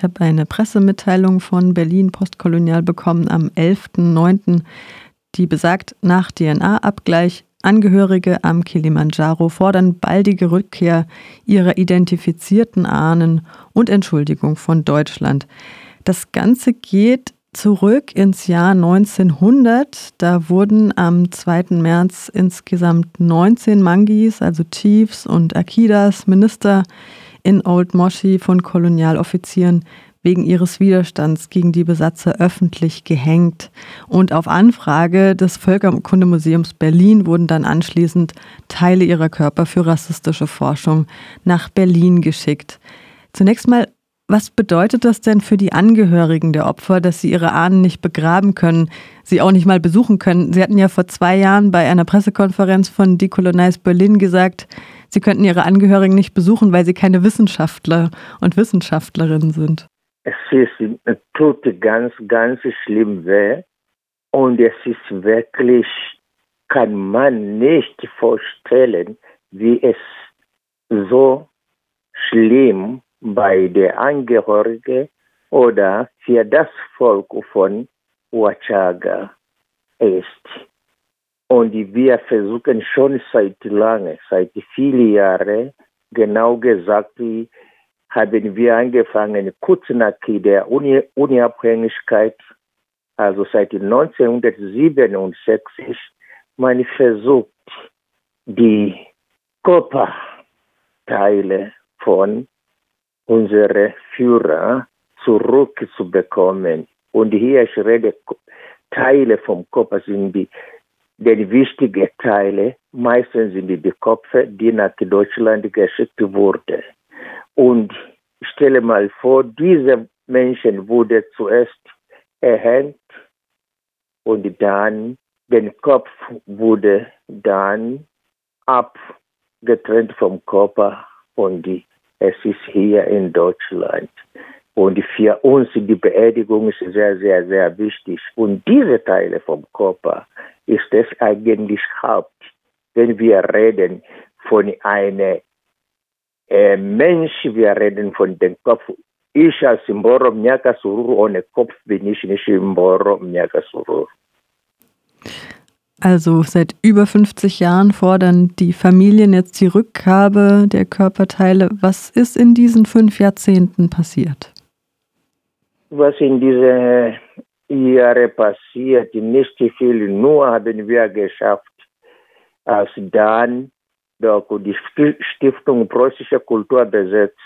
Ich habe eine Pressemitteilung von Berlin Postkolonial bekommen am 11.09., die besagt, nach DNA-Abgleich Angehörige am Kilimanjaro fordern baldige Rückkehr ihrer identifizierten Ahnen und Entschuldigung von Deutschland. Das Ganze geht zurück ins Jahr 1900. Da wurden am 2. März insgesamt 19 Mangis, also Chiefs und Akidas, Minister in Old Moshi von Kolonialoffizieren wegen ihres Widerstands gegen die Besatzer öffentlich gehängt. Und auf Anfrage des Völkerkundemuseums Berlin wurden dann anschließend Teile ihrer Körper für rassistische Forschung nach Berlin geschickt. Zunächst mal, was bedeutet das denn für die Angehörigen der Opfer, dass sie ihre Ahnen nicht begraben können, sie auch nicht mal besuchen können? Sie hatten ja vor zwei Jahren bei einer Pressekonferenz von Decolonize Berlin gesagt, sie könnten ihre Angehörigen nicht besuchen, weil sie keine Wissenschaftler und Wissenschaftlerinnen sind es ist, tut ganz, ganz schlimm weh. Und es ist wirklich, kann man nicht vorstellen, wie es so schlimm bei der Angehörigen oder für das Volk von Wachaga ist. Und wir versuchen schon seit lange, seit vielen Jahren, genau gesagt, haben wir angefangen, kurz nach der Unabhängigkeit, also seit 1967, man versucht, die Körperteile von unseren Führer zurückzubekommen. Und hier ich rede, Teile vom Körper sind die, die wichtigen Teile, meistens sind die, Köpfe, die nach Deutschland geschickt wurden. Und stelle mal vor, dieser Menschen wurde zuerst erhängt und dann der Kopf wurde dann abgetrennt vom Körper und es ist hier in Deutschland. Und für uns die Beerdigung ist sehr, sehr, sehr wichtig. Und diese Teile vom Körper ist es eigentlich Haupt, wenn wir reden von einer äh, Mensch, wir reden von dem Kopf. Ich als Mboro Mnyaka Sururu ohne Kopf bin ich nicht Mboro Mnyaka Sururu. Also seit über 50 Jahren fordern die Familien jetzt die Rückgabe der Körperteile. Was ist in diesen fünf Jahrzehnten passiert? Was in diesen Jahren passiert, nicht viel, nur haben wir geschafft, als dann doch die Stiftung Preußische Kultur besetzt.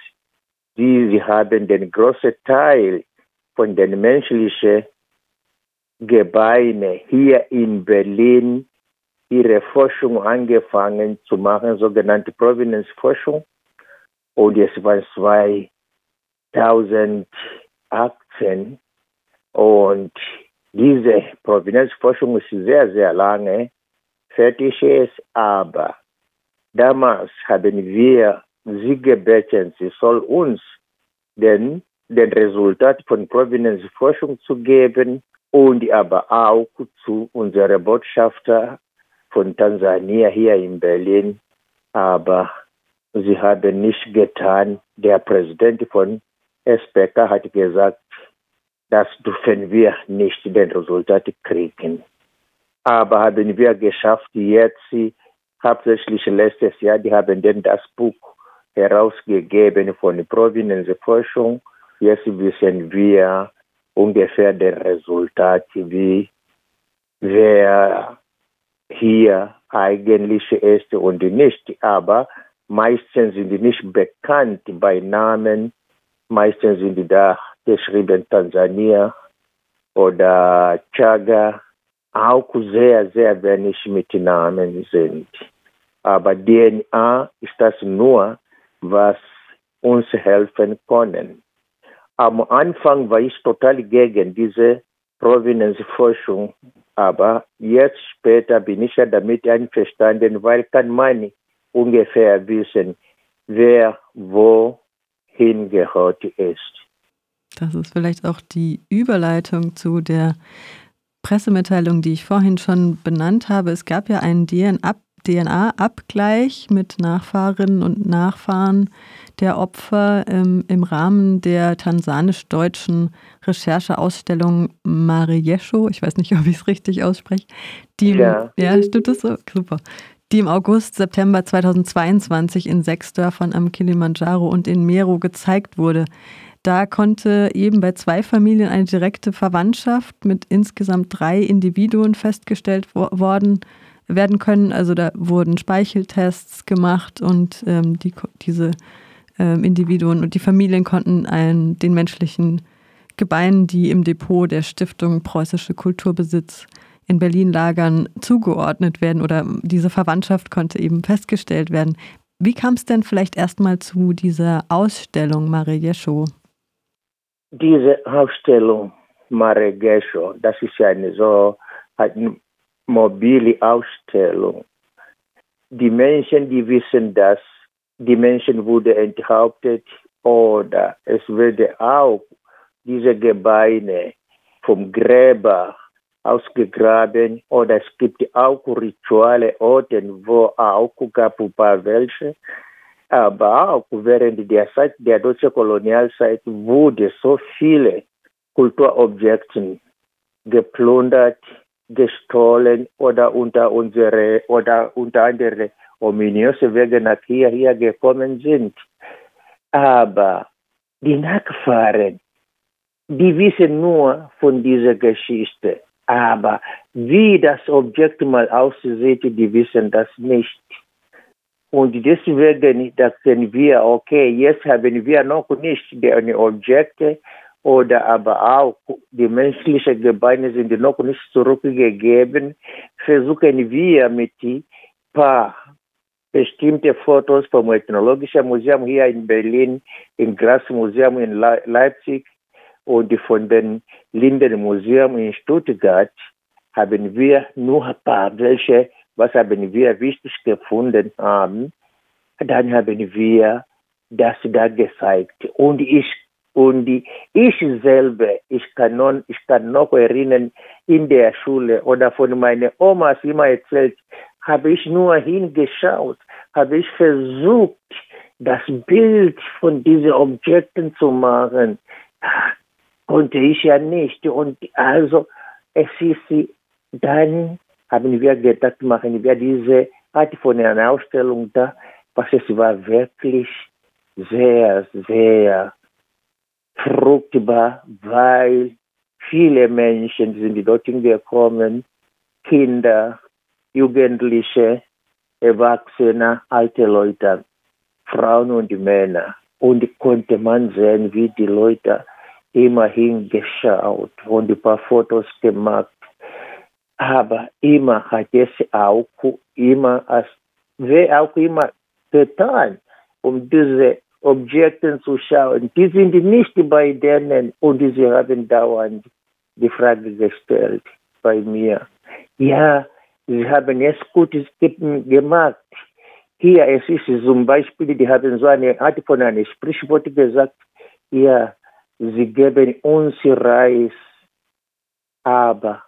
Sie, haben den großen Teil von den menschlichen Gebeinen hier in Berlin ihre Forschung angefangen zu machen, sogenannte Provenienzforschung. Und es war 2018. Und diese Provenienzforschung ist sehr, sehr lange fertig ist, aber Damals haben wir sie gebeten, sie soll uns den, den Resultat von Provenienzforschung zu geben und aber auch zu unserer Botschafter von Tansania hier in Berlin. Aber sie haben nicht getan. Der Präsident von SPK hat gesagt, das dürfen wir nicht den Resultat kriegen. Aber haben wir geschafft, jetzt hauptsächlich letztes Jahr, die haben dann das Buch herausgegeben von der Provenienzforschung. Jetzt wissen wir ungefähr das Resultat, wie wer hier eigentlich ist und nicht. Aber meistens sind die nicht bekannt bei Namen. Meistens sind da geschrieben Tansania oder Chaga. Auch sehr, sehr wenig mit Namen sind. Aber DNA ist das nur, was uns helfen können. Am Anfang war ich total gegen diese Provenienzforschung, aber jetzt später bin ich ja damit einverstanden, weil kann man ungefähr wissen, wer wo hingehört ist. Das ist vielleicht auch die Überleitung zu der Pressemitteilung, die ich vorhin schon benannt habe. Es gab ja einen DNA DNA-Abgleich mit Nachfahrinnen und Nachfahren der Opfer ähm, im Rahmen der tansanisch-deutschen Rechercheausstellung Mariesho, ich weiß nicht, ob ich es richtig ausspreche, die, ja. ja, stimmt das so? Super. Die im August, September 2022 in sechs Dörfern am Kilimanjaro und in Meru gezeigt wurde. Da konnte eben bei zwei Familien eine direkte Verwandtschaft mit insgesamt drei Individuen festgestellt wo worden werden können. Also da wurden Speicheltests gemacht und ähm, die, diese ähm, Individuen und die Familien konnten einen, den menschlichen Gebeinen, die im Depot der Stiftung Preußische Kulturbesitz in Berlin lagern, zugeordnet werden oder diese Verwandtschaft konnte eben festgestellt werden. Wie kam es denn vielleicht erstmal zu dieser Ausstellung Mare Gesho? diese Ausstellung Maregesho, das ist ja eine so eine mobile Ausstellung. Die Menschen, die wissen das, die Menschen wurden enthauptet oder es würde auch diese Gebeine vom Gräber ausgegraben oder es gibt auch Rituale Orten, wo auch gab ein paar welche aber auch während der Zeit der deutschen Kolonialzeit wurde so viele Kulturobjekte geplündert, gestohlen oder unter unsere oder unter andere ominöse Wege nach hier, hier gekommen sind. Aber die Nachfahren, die wissen nur von dieser Geschichte. Aber wie das Objekt mal aussieht, die wissen das nicht. Und deswegen dachten wir, okay, jetzt haben wir noch nicht die Objekte oder aber auch die menschlichen Gebeine sind noch nicht zurückgegeben. Versuchen wir mit ein paar bestimmte Fotos vom Ethnologischen Museum hier in Berlin, im Grasmuseum in Leipzig und von dem Linden Museum in Stuttgart haben wir nur ein paar welche was haben wir wichtig gefunden haben, dann haben wir das da gezeigt. Und ich, und ich selber, ich kann, noch, ich kann noch erinnern, in der Schule oder von meiner Omas immer erzählt, habe ich nur hingeschaut, habe ich versucht, das Bild von diesen Objekten zu machen. Konnte ich ja nicht. Und also, es ist dann haben wir gedacht, machen wir diese Art von einer Ausstellung da, was es war wirklich sehr, sehr fruchtbar, weil viele Menschen sind dorthin gekommen, Kinder, Jugendliche, Erwachsene, alte Leute, Frauen und Männer. Und konnte man sehen, wie die Leute immerhin geschaut und ein paar Fotos gemacht aber immer hat es auch immer, als, wer auch immer getan, um diese Objekte zu schauen. Die sind nicht bei denen und sie haben dauernd die Frage gestellt bei mir. Ja, sie haben es gut gemacht. Hier, es ist zum Beispiel, die haben so eine Art von einem Sprichwort gesagt, ja, sie geben uns Reis, aber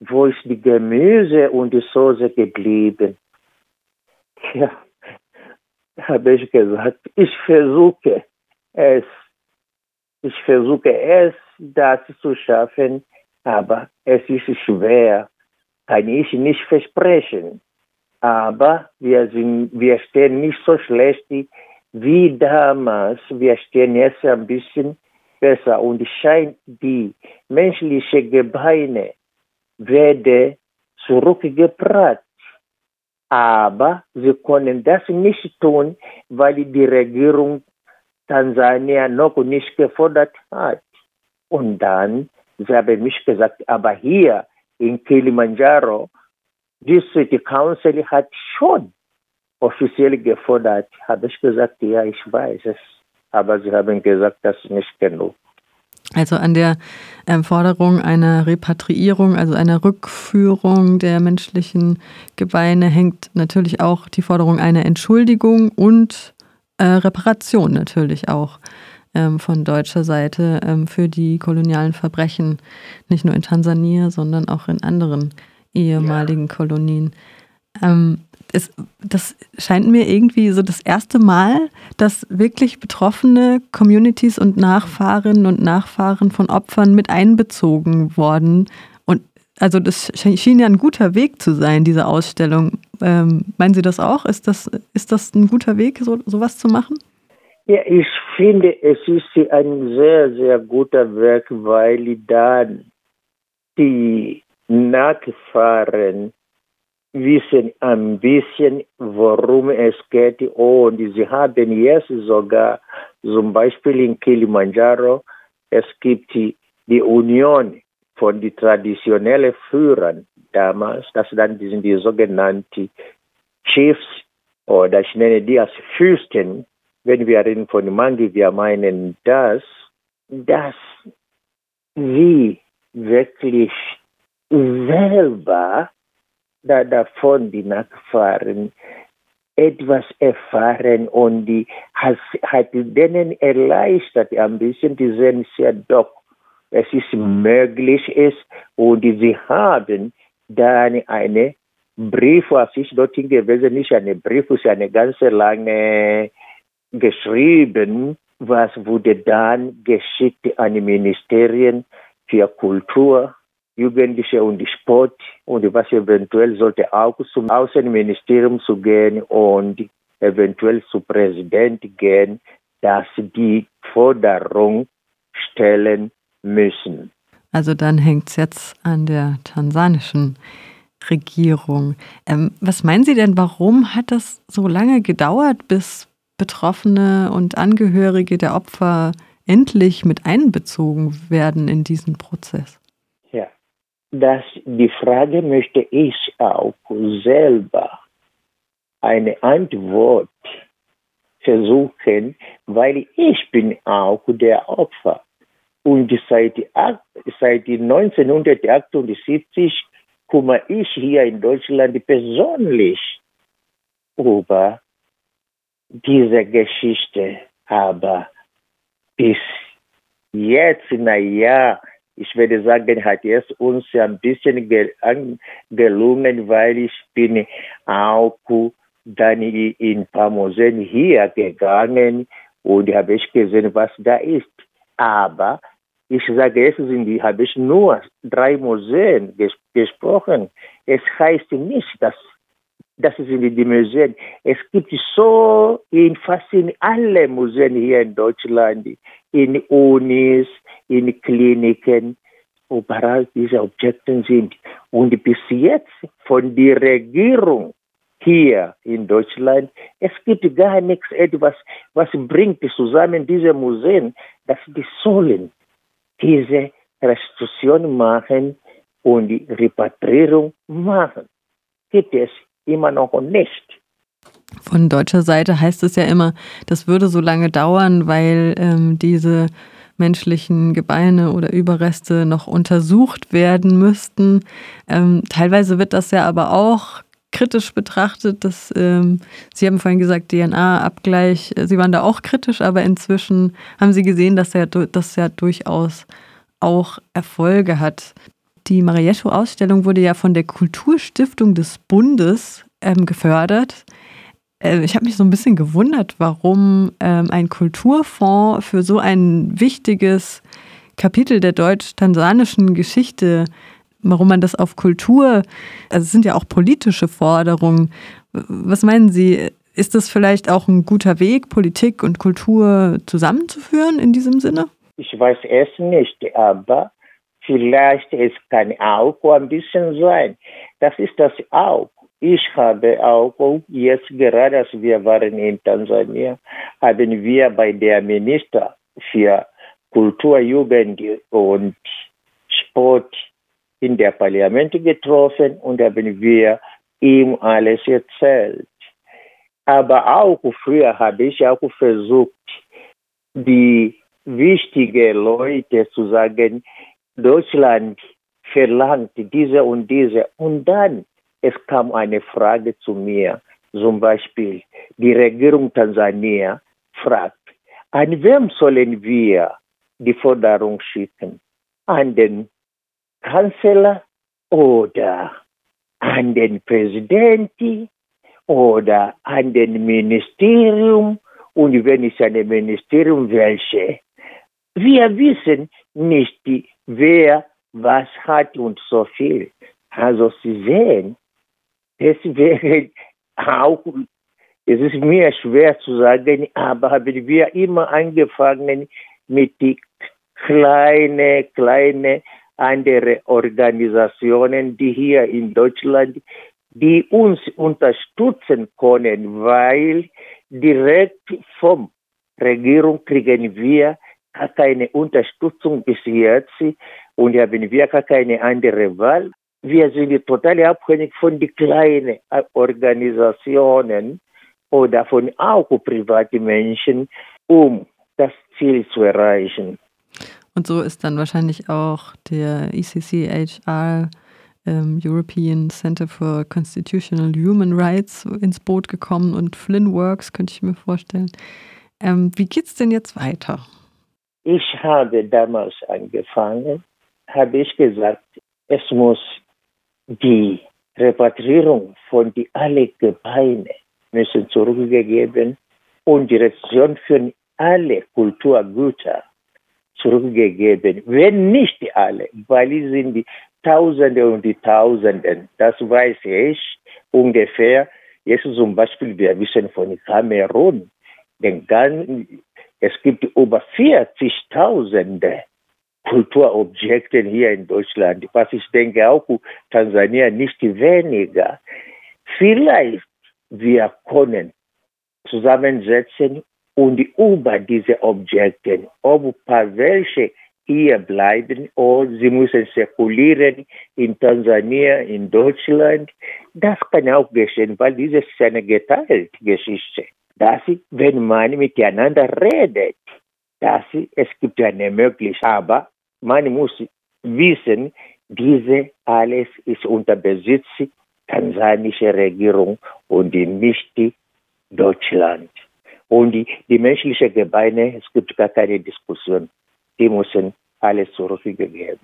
wo ist die Gemüse und die Soße geblieben? Ja, habe ich gesagt, ich versuche es. Ich versuche es, das zu schaffen, aber es ist schwer, kann ich nicht versprechen. Aber wir, sind, wir stehen nicht so schlecht wie damals. Wir stehen jetzt ein bisschen besser und scheint die menschliche Gebeine werde zurückgebracht. Aber sie können das nicht tun, weil die Regierung Tansania noch nicht gefordert hat. Und dann, sie haben mich gesagt, aber hier in Kilimanjaro, die City Council hat schon offiziell gefordert. Habe ich gesagt, ja, ich weiß es. Aber sie haben gesagt, das ist nicht genug. Also an der Forderung einer Repatriierung, also einer Rückführung der menschlichen Gebeine, hängt natürlich auch die Forderung einer Entschuldigung und äh, Reparation natürlich auch ähm, von deutscher Seite ähm, für die kolonialen Verbrechen, nicht nur in Tansania, sondern auch in anderen ehemaligen ja. Kolonien. Ähm, es, das scheint mir irgendwie so das erste Mal, dass wirklich betroffene Communities und Nachfahrinnen und Nachfahren von Opfern mit einbezogen worden. Und also das schien ja ein guter Weg zu sein, diese Ausstellung. Ähm, meinen Sie das auch? Ist das, ist das ein guter Weg, so, sowas zu machen? Ja, ich finde, es ist ein sehr, sehr guter Weg, weil dann die Nachfahren wissen ein bisschen, worum es geht. Und sie haben jetzt sogar zum Beispiel in Kilimanjaro, es gibt die, Union von den traditionellen Führern damals, das dann sind die sogenannten Chiefs oder ich nenne die als Fürsten. Wenn wir reden von Mangi, wir meinen das, dass sie wirklich selber da davon die Nachfahren etwas erfahren und die hat, hat denen erleichtert ein bisschen, die sehen ja doch, es ist möglich ist und sie haben dann eine Brief, was ich dorthin gewesen nicht eine Brief, ist eine ganze lange geschrieben, was wurde dann geschickt an die Ministerien für Kultur, Jugendliche und Sport und was eventuell sollte auch zum Außenministerium zu gehen und eventuell zu Präsident gehen, dass die Forderung stellen müssen. Also dann hängt es jetzt an der tansanischen Regierung. Ähm, was meinen Sie denn, warum hat das so lange gedauert, bis Betroffene und Angehörige der Opfer endlich mit einbezogen werden in diesen Prozess? Dass die Frage möchte ich auch selber eine Antwort versuchen, weil ich bin auch der Opfer. Und seit, seit 1978 kümmere ich hier in Deutschland persönlich über diese Geschichte. Aber bis jetzt, naja, ich würde sagen, hat es uns ein bisschen gelungen, weil ich bin auch dann in Museen hier gegangen und habe ich gesehen, was da ist. Aber ich sage, es sind, habe ich nur drei Museen ges gesprochen. Es heißt nicht, dass das sind die Museen. Es gibt so in fast in alle Museen hier in Deutschland, in Unis, in Kliniken, überall diese Objekte sind. Und bis jetzt von der Regierung hier in Deutschland, es gibt gar nichts etwas, was bringt zusammen diese Museen, dass die sollen diese Restitution machen und die Repatriierung machen. Gibt es immer noch nicht. Von deutscher Seite heißt es ja immer, das würde so lange dauern, weil ähm, diese menschlichen Gebeine oder Überreste noch untersucht werden müssten. Ähm, teilweise wird das ja aber auch kritisch betrachtet. Dass, ähm, Sie haben vorhin gesagt, DNA-Abgleich, Sie waren da auch kritisch, aber inzwischen haben Sie gesehen, dass er das ja durchaus auch Erfolge hat. Die Marietto-Ausstellung wurde ja von der Kulturstiftung des Bundes ähm, gefördert. Äh, ich habe mich so ein bisschen gewundert, warum ähm, ein Kulturfonds für so ein wichtiges Kapitel der deutsch-tansanischen Geschichte, warum man das auf Kultur, also es sind ja auch politische Forderungen. Was meinen Sie? Ist das vielleicht auch ein guter Weg, Politik und Kultur zusammenzuführen in diesem Sinne? Ich weiß es nicht, aber vielleicht es kann auch ein bisschen sein. Das ist das auch. Ich habe auch jetzt gerade, als wir waren in Tansania, haben wir bei der Minister für Kultur, Jugend und Sport in der Parlament getroffen und haben wir ihm alles erzählt. Aber auch früher habe ich auch versucht, die wichtigen Leute zu sagen, Deutschland verlangt diese und diese. Und dann es kam eine Frage zu mir, zum Beispiel, die Regierung Tansania fragt, an wem sollen wir die Forderung schicken? An den Kanzler oder an den Präsidenten? oder an den Ministerium und wenn es ein Ministerium welche. Wir wissen nicht, wer was hat und so viel. Also Sie sehen, deswegen auch, es ist mir schwer zu sagen, aber haben wir immer angefangen mit die kleine, kleine andere Organisationen, die hier in Deutschland, die uns unterstützen können, weil direkt vom Regierung kriegen wir gar keine Unterstützung bis jetzt und haben wir gar keine andere Wahl. Wir sind total abhängig von den kleinen Organisationen oder von auch privaten Menschen, um das Ziel zu erreichen. Und so ist dann wahrscheinlich auch der ECCHR ähm, European Center for Constitutional Human Rights ins Boot gekommen und Flynn Works, könnte ich mir vorstellen. Ähm, wie es denn jetzt weiter? Ich habe damals angefangen, habe ich gesagt, es muss die Repatriierung von die alle Gebeine müssen zurückgegeben und die Rezension für alle Kulturgüter zurückgegeben. Wenn nicht alle, weil es sind die Tausende und die Tausenden, das weiß ich ungefähr. Jetzt zum Beispiel, wir wissen von Kamerun, den ganzen, es gibt über 40.000 Kulturobjekte hier in Deutschland, was ich denke auch Tansania nicht weniger. Vielleicht wir können zusammensetzen und über diese Objekte, ob paar welche hier bleiben oder sie müssen zirkulieren in Tansania, in Deutschland. Das kann auch geschehen, weil diese ist eine geteilte Geschichte. Dass, wenn man miteinander redet, dass es gibt eine Möglichkeit, aber man muss wissen, diese alles ist unter Besitz tansanischer Regierung und nicht Deutschland. Und die, die menschlichen Gebeine, es gibt gar keine Diskussion. Die müssen alles zurückgegeben.